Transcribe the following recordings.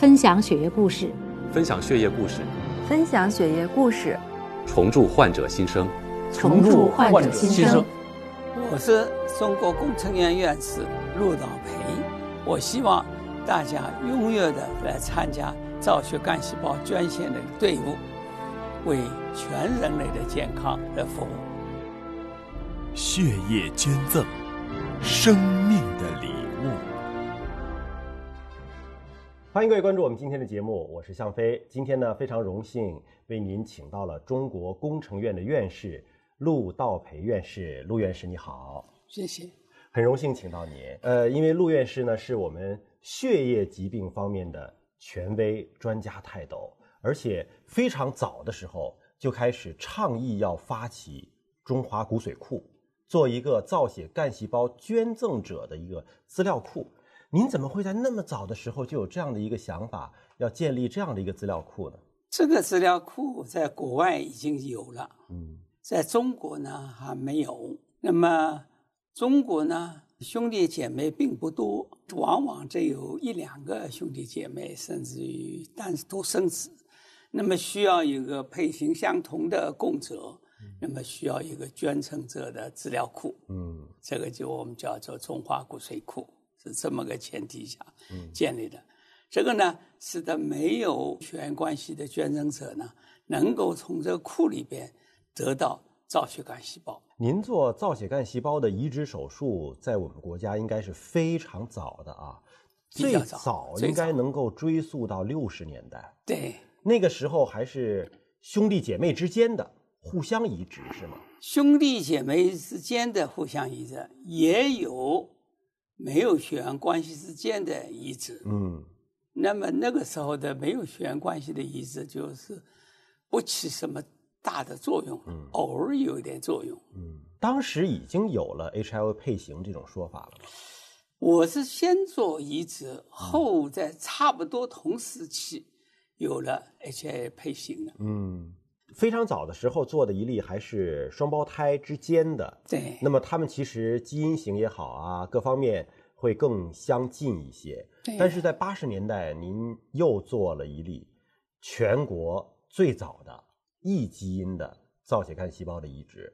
分享血液故事，分享血液故事，分享血液故事，重铸患者新生，重铸患者新生。我是中国工程院院士陆道培，我希望大家踊跃的来参加造血干细胞捐献的队伍，为全人类的健康而服务。血液捐赠，生命的礼欢迎各位关注我们今天的节目，我是向飞。今天呢，非常荣幸为您请到了中国工程院的院士陆道培院士。陆院士你好，谢谢。很荣幸请到您。呃，因为陆院士呢是我们血液疾病方面的权威专家泰斗，而且非常早的时候就开始倡议要发起中华骨髓库。做一个造血干细胞捐赠者的一个资料库，您怎么会在那么早的时候就有这样的一个想法，要建立这样的一个资料库呢？这个资料库在国外已经有了，嗯，在中国呢还没有。那么中国呢兄弟姐妹并不多，往往只有一两个兄弟姐妹，甚至于但是独生子，那么需要一个配型相同的供者。那么需要一个捐赠者的资料库，嗯，这个就我们叫做中华骨髓库，是这么个前提下建立的。这个呢，使得没有血缘关系的捐赠者呢，能够从这个库里边得到造血干细胞。您做造血干细胞的移植手术，在我们国家应该是非常早的啊，最早应该能够追溯到六十年代。对，那个时候还是兄弟姐妹之间的。互相移植是吗？兄弟姐妹之间的互相移植也有，没有血缘关系之间的移植。嗯，那么那个时候的没有血缘关系的移植就是不起什么大的作用，嗯，偶尔有一点作用。嗯，当时已经有了 HIV 配型这种说法了吗？我是先做移植，后在差不多同时期有了 HIV 配型的。嗯。非常早的时候做的一例还是双胞胎之间的，对。那么他们其实基因型也好啊，各方面会更相近一些。但是在八十年代，您又做了一例全国最早的异基因的造血干细胞的移植。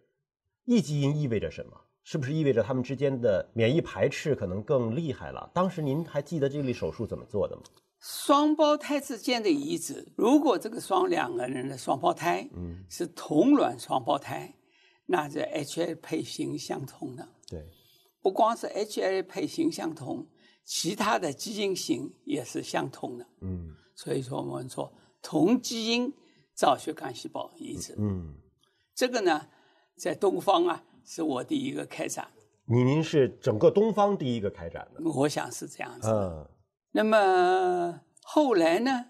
异基因意味着什么？是不是意味着他们之间的免疫排斥可能更厉害了？当时您还记得这例手术怎么做的吗？双胞胎之间的移植，如果这个双两个人的双胞胎，嗯，是同卵双胞胎，那这 H A 配型相同的。对，不光是 H A 配型相同，其他的基因型也是相同的。嗯，所以说我们说同基因造血干细胞移植。嗯，这个呢，在东方啊，是我第一个开展。您您是整个东方第一个开展的？我想是这样子。嗯。那么后来呢？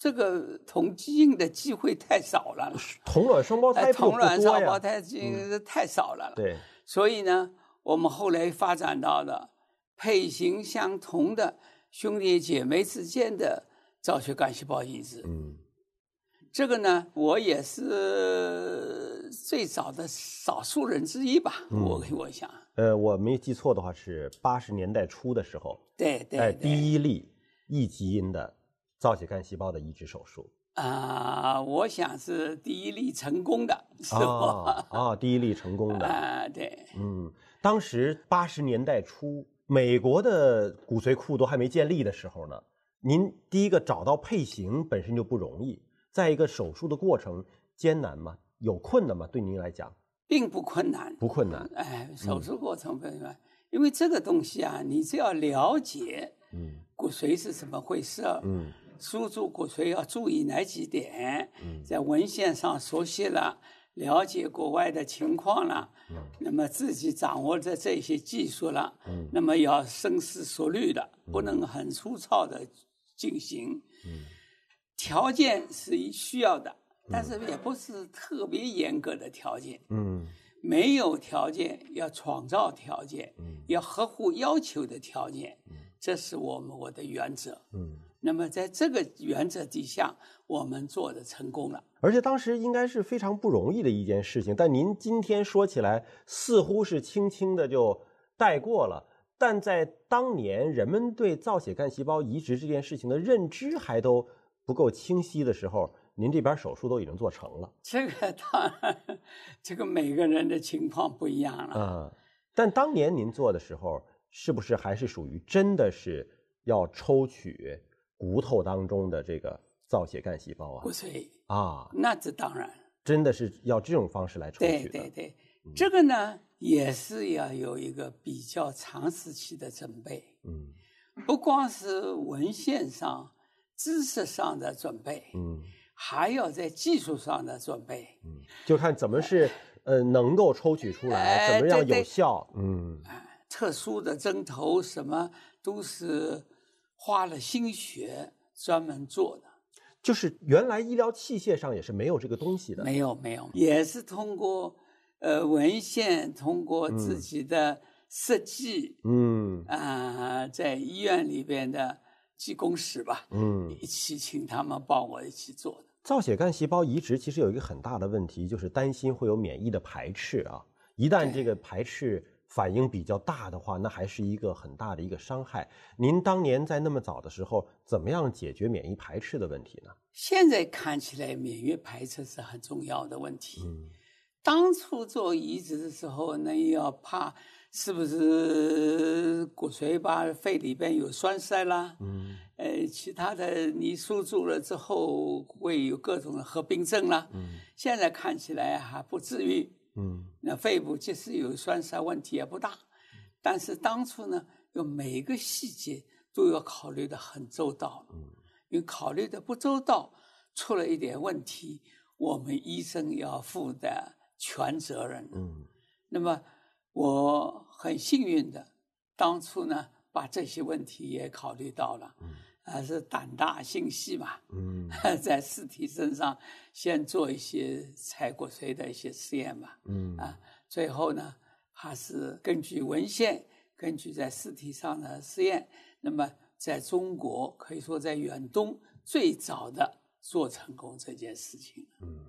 这个同基因的机会太少了，同卵双胞胎同卵双胞胎基因太少了。对，所以呢，我们后来发展到了配型相同的兄弟姐妹之间的造血干细胞移植。嗯，这个呢，我也是最早的少数人之一吧。我我想，呃，我没记错的话，是八十年代初的时候。对对，第一例异基因的造血干细胞的移植手术啊，我想是第一例成功的，是吧？啊，第一例成功的啊，对，嗯，当时八十年代初，美国的骨髓库都还没建立的时候呢，您第一个找到配型本身就不容易，再一个手术的过程艰难吗？有困难吗？对您来讲，并不困难，不困难，哎，手术过程不难。因为这个东西啊，你只要了解，嗯，骨髓是怎么回事，嗯，输注骨髓要注意哪几点，嗯，在文献上熟悉了，了解国外的情况了，嗯，那么自己掌握着这些技术了，嗯，那么要深思熟虑的，不能很粗糙的进行，嗯，条件是需要的，但是也不是特别严格的条件，嗯。没有条件，要创造条件，嗯要合乎要求的条件，嗯这是我们我的原则。嗯，那么在这个原则底下，我们做的成功了。而且当时应该是非常不容易的一件事情，但您今天说起来似乎是轻轻的就带过了。但在当年人们对造血干细胞移植这件事情的认知还都不够清晰的时候，您这边手术都已经做成了。这个当然，这个每个人的情况不一样了。嗯，但当年您做的时候，是不是还是属于真的是要抽取骨头当中的这个造血干细胞啊？骨髓啊，那这当然真的是要这种方式来抽取的。对对对，这个呢也是要有一个比较长时期的准备。嗯，不光是文献上、知识上的准备。嗯。还要在技术上的准备，嗯，就看怎么是呃能够抽取出来，怎么样有效，嗯，特殊的针头什么都是花了心血专门做的，就是原来医疗器械上也是没有这个东西的，没有没有，也是通过呃文献，通过自己的设计，嗯。啊，在医院里边的技工室吧，嗯，一起请他们帮我一起做的。造血干细胞移植其实有一个很大的问题，就是担心会有免疫的排斥啊。一旦这个排斥反应比较大的话，那还是一个很大的一个伤害。您当年在那么早的时候，怎么样解决免疫排斥的问题呢？现在看起来，免疫排斥是很重要的问题。嗯，当初做移植的时候，那要怕。是不是骨髓吧肺里边有栓塞啦？嗯，呃，其他的你输注了之后会有各种的合并症啦。嗯，现在看起来还不至于。嗯，那肺部即使有栓塞，问题也不大。但是当初呢，有每一个细节都要考虑的很周到。嗯，因为考虑的不周到，出了一点问题，我们医生要负的全责任。嗯，那么。我很幸运的，当初呢把这些问题也考虑到了，还是胆大心细嘛。嗯，在尸体身上先做一些采骨髓的一些实验吧。嗯，啊，最后呢还是根据文献，根据在尸体上的实验，那么在中国可以说在远东最早的做成功这件事情。嗯。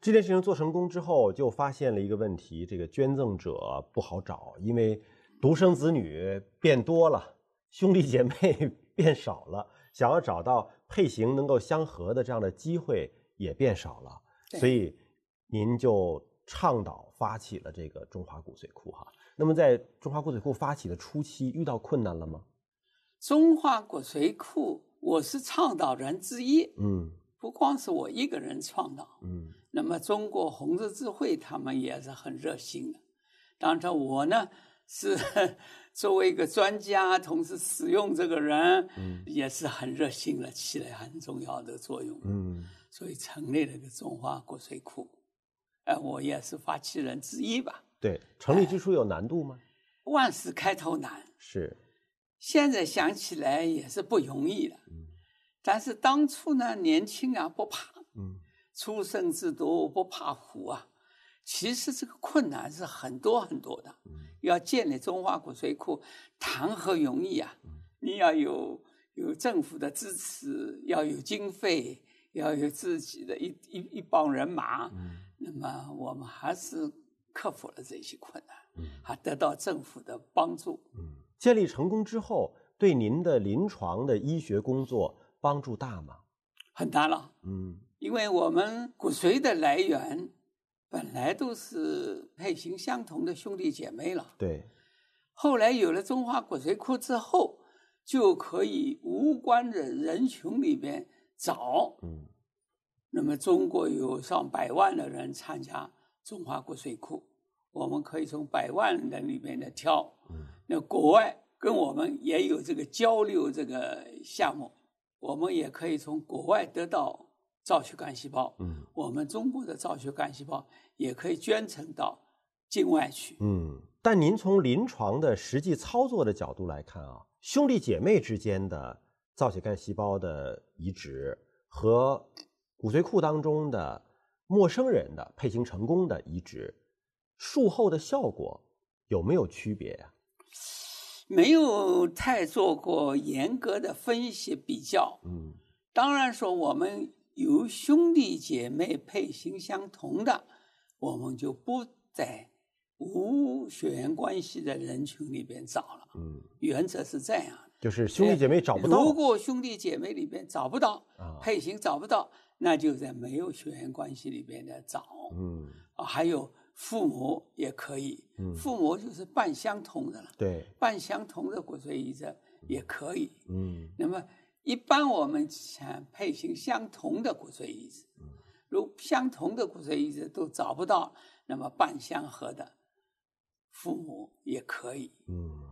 这件事情做成功之后，就发现了一个问题：这个捐赠者不好找，因为独生子女变多了，兄弟姐妹 变少了，想要找到配型能够相合的这样的机会也变少了。所以，您就倡导发起了这个中华骨髓库哈。那么，在中华骨髓库发起的初期，遇到困难了吗？中华骨髓库，我是倡导人之一。嗯。不光是我一个人倡导，嗯，那么中国红十字会他们也是很热心的。当然，我呢是 作为一个专家，同时使用这个人，嗯，也是很热心的，起了很重要的作用，嗯，所以成立了个中华骨髓库，哎，我也是发起人之一吧。对，成立之初有难度吗？万事开头难，是。现在想起来也是不容易的。但是当初呢，年轻啊不怕，嗯，出生之犊不怕虎啊。其实这个困难是很多很多的，嗯，要建立中华骨髓库，谈何容易啊？嗯，你要有有政府的支持，要有经费，要有自己的一一一帮人马，嗯，那么我们还是克服了这些困难，嗯，还得到政府的帮助，嗯，建立成功之后，对您的临床的医学工作。帮助大吗？很大了，嗯，因为我们骨髓的来源本来都是配型相同的兄弟姐妹了，对。后来有了中华骨髓库之后，就可以无关的人群里边找，嗯。那么中国有上百万的人参加中华骨髓库，我们可以从百万人里面的挑，嗯。那国外跟我们也有这个交流这个项目。我们也可以从国外得到造血干细胞，嗯，我们中国的造血干细胞也可以捐赠到境外去，嗯。但您从临床的实际操作的角度来看啊，兄弟姐妹之间的造血干细胞的移植和骨髓库当中的陌生人的配型成功的移植，术后的效果有没有区别呀？没有太做过严格的分析比较，嗯，当然说我们有兄弟姐妹配型相同的，我们就不在无血缘关系的人群里边找了。嗯，原则是这样的，就是兄弟姐妹找不到。如果兄弟姐妹里边找不到，配型找不到，那就在没有血缘关系里边的找。嗯，啊，还有父母也可以，父母就是半相同的了。对，半相同的骨髓移植也可以。嗯，那么一般我们想配型相同的骨髓移植，如相同的骨髓移植都找不到，那么半相合的。父母也可以，嗯，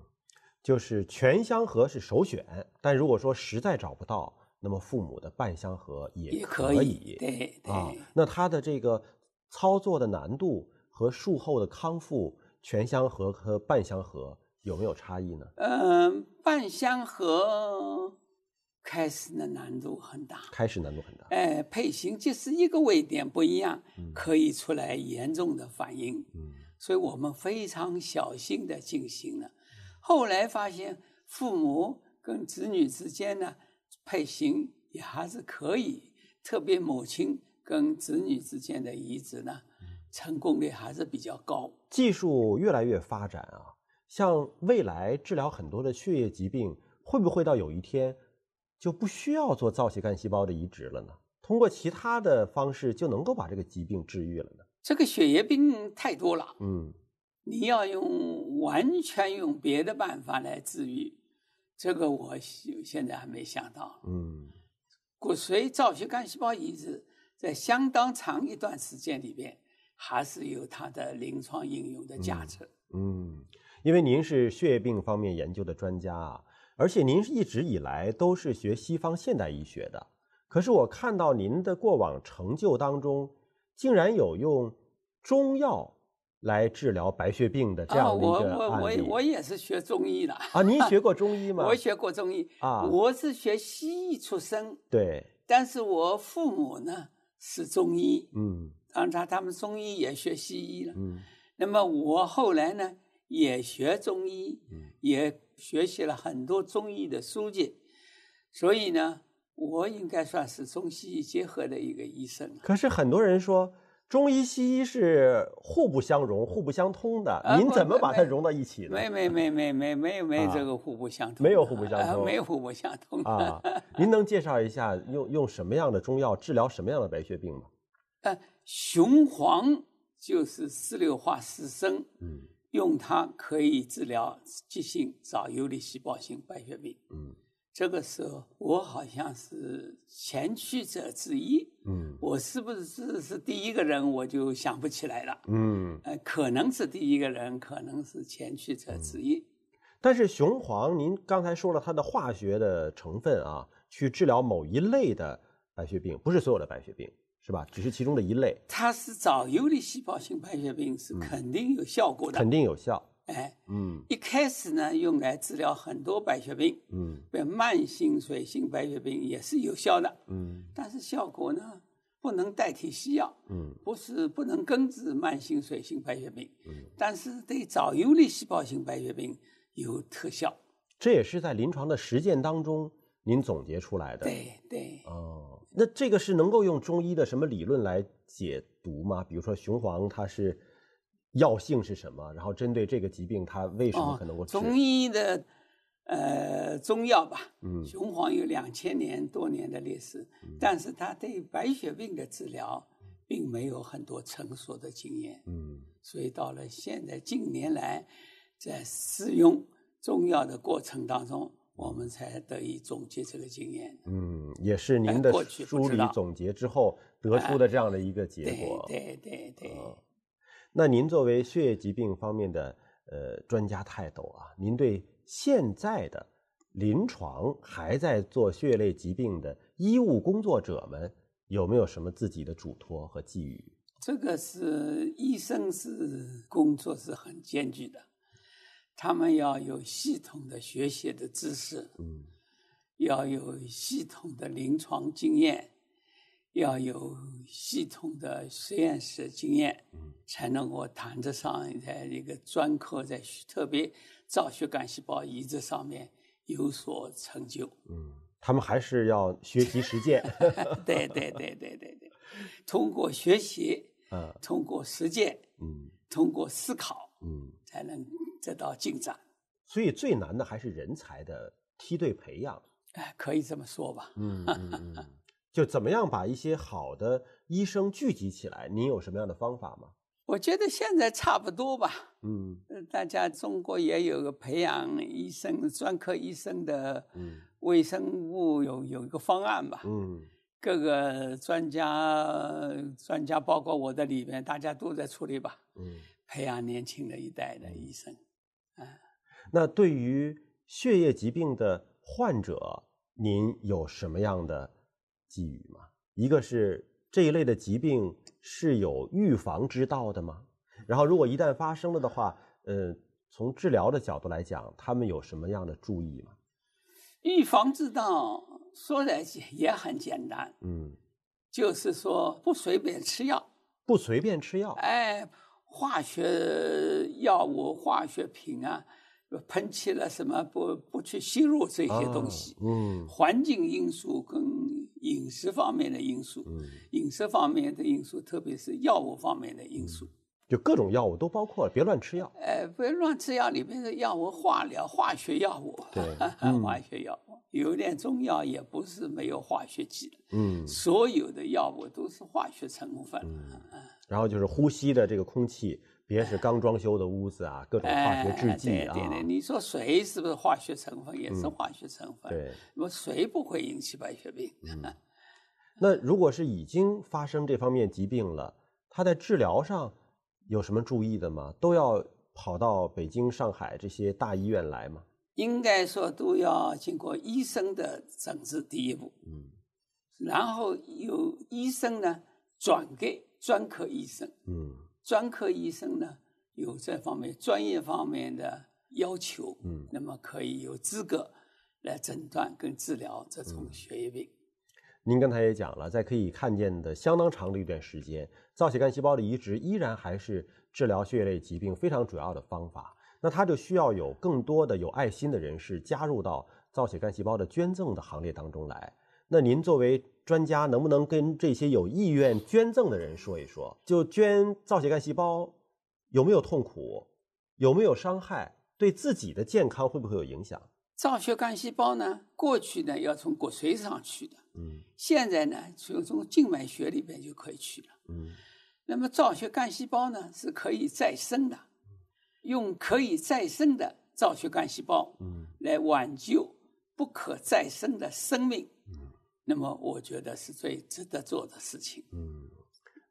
就是全相合是首选，但如果说实在找不到，那么父母的半相合也可以，对对啊。那它的这个操作的难度和术后的康复，全相合和半相合有没有差异呢？嗯，半相合开始的难度很大，开始难度很大。哎，配型就是一个位点不一样，可以出来严重的反应。嗯。所以我们非常小心的进行了，后来发现父母跟子女之间呢配型也还是可以，特别母亲跟子女之间的移植呢，成功率还是比较高。技术越来越发展啊，像未来治疗很多的血液疾病，会不会到有一天就不需要做造血干细胞的移植了呢？通过其他的方式就能够把这个疾病治愈了呢？这个血液病太多了，嗯，你要用完全用别的办法来治愈，这个我现在还没想到，嗯，骨髓造血干细胞移植在相当长一段时间里边还是有它的临床应用的价值，嗯，因为您是血液病方面研究的专家啊，而且您一直以来都是学西方现代医学的，可是我看到您的过往成就当中。竟然有用中药来治疗白血病的这样的一个案例。我我我也是学中医的啊！您学过中医 吗？我学过中医啊！我是学西医出身，对。但是我父母呢是中医，嗯，当然他他们中医也学西医了，嗯。那么我后来呢也学中医，嗯，也学习了很多中医的书籍，所以呢。我应该算是中西医结合的一个医生。可是很多人说中医西医是互不相容、互不相通的，您怎么把它融到一起呢？没没没没没没没这个互不相通，没有互不相通，没有互不相通啊！您能介绍一下用用什么样的中药治疗什么样的白血病吗？呃，雄黄就是四硫化四砷，嗯，用它可以治疗急性早游离细胞性白血病，嗯。这个时候，我好像是前驱者之一。嗯，我是不是是第一个人，我就想不起来了。嗯，呃，可能是第一个人，可能是前驱者之一。但是雄黄，您刚才说了它的化学的成分啊，去治疗某一类的白血病，不是所有的白血病，是吧？只是其中的一类。它是早游离细胞性白血病，是肯定有效果的，肯定有效。哎，嗯，一开始呢，用来治疗很多白血病，嗯，比如慢性水性白血病也是有效的，嗯，但是效果呢，不能代替西药，嗯，不是不能根治慢性水性白血病，嗯，但是对早游离细胞性白血病有特效。这也是在临床的实践当中您总结出来的，对对。哦，那这个是能够用中医的什么理论来解读吗？比如说雄黄，它是。药性是什么？然后针对这个疾病，它为什么可能会中医的呃中药吧？嗯，雄黄有两千年多年的历史，但是它对白血病的治疗并没有很多成熟的经验。嗯，所以到了现在近年来，在使用中药的过程当中，我们才得以总结这个经验。嗯，也是您的梳理总结之后得出的这样的一个结果。对对对。那您作为血液疾病方面的呃专家泰斗啊，您对现在的临床还在做血液类疾病的医务工作者们有没有什么自己的嘱托和寄语？这个是医生是工作是很艰巨的，他们要有系统的学习的知识，嗯，要有系统的临床经验。要有系统的实验室经验，才能够谈得上在一个专科在特别造血干细胞移植上面有所成就。嗯，他们还是要学习实践。对对对对对对，通过学习，嗯，通过实践，嗯，通过思考，嗯，才能得到进展。所以最难的还是人才的梯队培养。哎，可以这么说吧。嗯嗯嗯，就怎么样把一些好的医生聚集起来？您有什么样的方法吗？我觉得现在差不多吧。嗯，大家中国也有个培养医生、专科医生的，嗯，卫生部有有一个方案吧。嗯，各个专家专家，包括我在里面，大家都在处理吧。嗯，培养年轻的一代的医生。啊，那对于血液疾病的患者，您有什么样的寄语吗？一个是。这一类的疾病是有预防之道的吗？然后，如果一旦发生了的话，呃，从治疗的角度来讲，他们有什么样的注意吗？预防之道说来也很简单，嗯，就是说不随便吃药，不随便吃药。哎，化学药物、化学品啊，喷漆了什么，不不去吸入这些东西。嗯，环境因素跟。饮食方面的因素，嗯，饮食方面的因素，特别是药物方面的因素，就各种药物都包括了，别乱吃药。哎，别乱吃药，里面的药物化疗、化学药物，对，化学药物，有点中药也不是没有化学剂的，嗯，所有的药物都是化学成分。嗯，然后就是呼吸的这个空气。别是刚装修的屋子啊，各种化学制剂啊。对对对，你说水是不是化学成分？也是化学成分。对，那么水不会引起白血病。那如果是已经发生这方面疾病了，他在治疗上有什么注意的吗？都要跑到北京、上海这些大医院来吗？应该说都要经过医生的诊治第一步，嗯，然后由医生呢转给专科医生，嗯。专科医生呢有这方面专业方面的要求，嗯，那么可以有资格来诊断跟治疗这种血液病。您刚才也讲了，在可以看见的相当长的一段时间，造血干细胞的移植依然还是治疗血液类疾病非常主要的方法。那它就需要有更多的有爱心的人士加入到造血干细胞的捐赠的行列当中来。那您作为专家，能不能跟这些有意愿捐赠的人说一说？就捐造血干细胞，有没有痛苦？有没有伤害？对自己的健康会不会有影响？造血干细胞呢？过去呢要从骨髓上取的，嗯，现在呢就从静脉血里边就可以取了，嗯。那么造血干细胞呢是可以再生的，用可以再生的造血干细胞，嗯，来挽救不可再生的生命。嗯那么我觉得是最值得做的事情。嗯，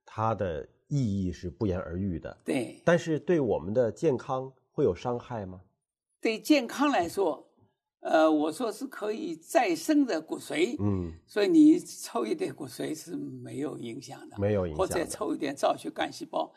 它的意义是不言而喻的。对，但是对我们的健康会有伤害吗？对健康来说，呃，我说是可以再生的骨髓。嗯，所以你抽一点骨髓是没有影响的，没有影响。或者抽一点造血干细胞，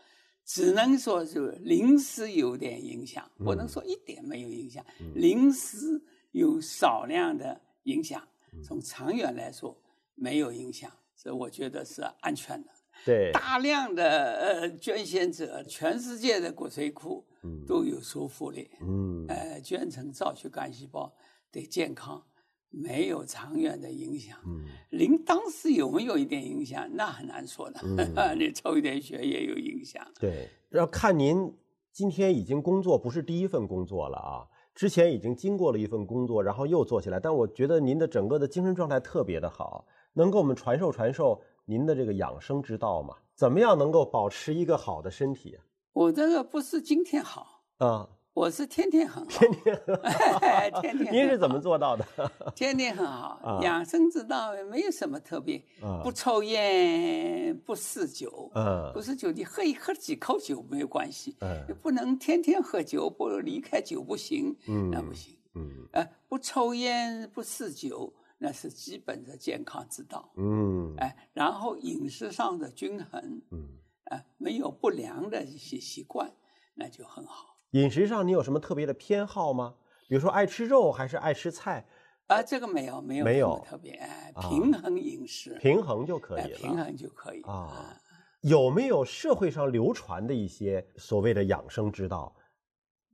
只能说是临时有点影响，不能说一点没有影响，临时有少量的影响。从长远来说没有影响，所以我觉得是安全的。对，大量的呃捐献者，全世界的骨髓库都有收复力。嗯，呃，捐成造血干细胞对健康没有长远的影响。嗯，临当时有没有一点影响，那很难说的。你抽一点血也有影响。对，要看您今天已经工作不是第一份工作了啊。之前已经经过了一份工作，然后又做起来，但我觉得您的整个的精神状态特别的好，能给我们传授传授您的这个养生之道吗？怎么样能够保持一个好的身体？我这个不是今天好啊。我是天天很好，天天 天天。您是怎么做到的？天天很好，养生之道没有什么特别，不抽烟，不嗜酒，不嗜酒，你喝一喝几口酒没有关系，不能天天喝酒，不离开酒不行，那不行。嗯，呃，不抽烟，不嗜酒，那是基本的健康之道。嗯，哎，然后饮食上的均衡，嗯，哎，没有不良的一些习惯，那就很好。饮食上你有什么特别的偏好吗？比如说爱吃肉还是爱吃菜？啊，这个没有，没有，没有特别，平衡饮食，平衡就可以了，平衡就可以啊。有没有社会上流传的一些所谓的养生之道？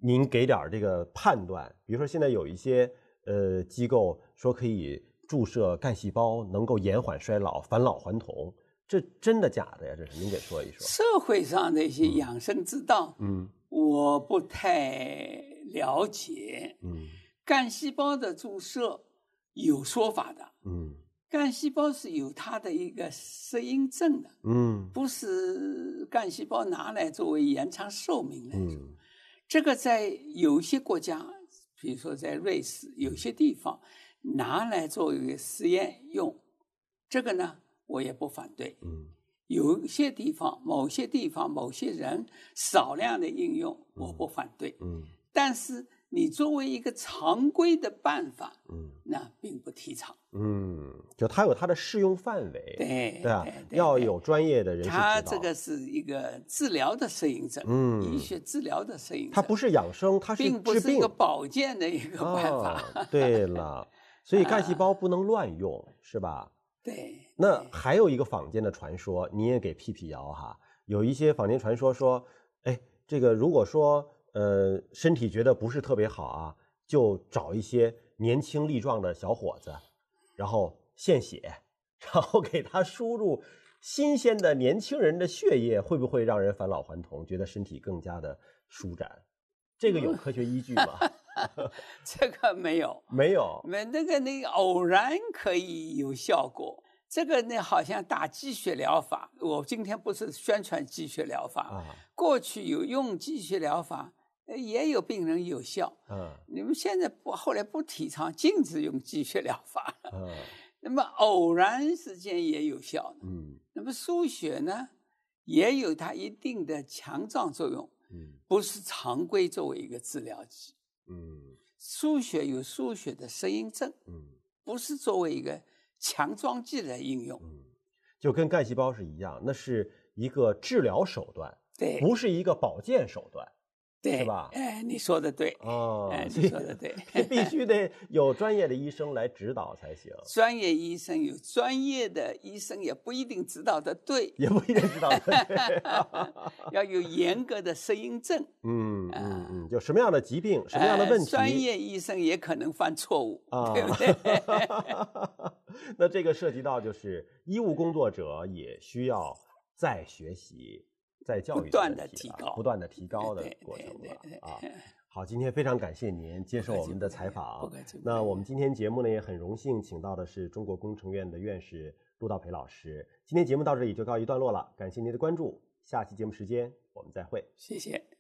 您给点这个判断。比如说现在有一些呃机构说可以注射干细胞，能够延缓衰老、返老还童，这真的假的呀？这是您给说一说。社会上的一些养生之道，嗯。我不太了解。嗯。干细胞的注射有说法的，嗯。干细胞是有它的一个适应症的，嗯。不是干细胞拿来作为延长寿命来做。嗯。这个在有些国家，比如说在瑞士，有些地方拿来作为实验用，这个呢我也不反对。嗯有些地方、某些地方、某些人少量的应用，我不反对。嗯但是你作为一个常规的办法，嗯那并不提倡。嗯，就它有它的适用范围，对对啊要有专业的人士指导。它这个是一个治疗的摄影症，嗯医学治疗的摄影症，它不是养生，它是治病并不是一个保健的一个办法。啊。对了，所以干细胞 不能乱用，是吧？对，那还有一个坊间的传说，你也给辟辟谣哈。有一些坊间传说说，哎，这个如果说呃身体觉得不是特别好啊，就找一些年轻力壮的小伙子，然后献血，然后给他输入新鲜的年轻人的血液，会不会让人返老还童，觉得身体更加的舒展？这个有科学依据吗？这个没有，没有。没那个那个偶然可以有效果。这个呢，好像打鸡血疗法，我今天不是宣传鸡血疗法，啊，过去有用鸡血疗法，呃也有病人有效。嗯你们现在不后来不提倡禁止用鸡血疗法了，嗯那么偶然之间也有效。嗯那么输血呢，也有它一定的强壮作用，嗯不是常规作为一个治疗剂。嗯输血有输血的适应症，嗯不是作为一个强壮剂来应用。嗯，就跟干细胞是一样，那是一个治疗手段，对，不是一个保健手段对是吧哎，你说的对，哦哎，你说的对。必须得有专业的医生来指导才行，专业医生有专业的医生，也不一定指导的对，也不一定指导的对。要有严格的适应症。嗯嗯嗯，就什么样的疾病，什么样的问题，呃专业医生也可能犯错误，啊对不对？那这个涉及到就是医务工作者也需要再学习、再教育不断的提高不断的提高的过程了啊。好，今天非常感谢您接受我们的采访那我们今天节目呢也很荣幸请到的是中国工程院的院士陆道培老师。今天节目到这里就告一段落了，感谢您的关注，下期节目时间我们再会。谢谢。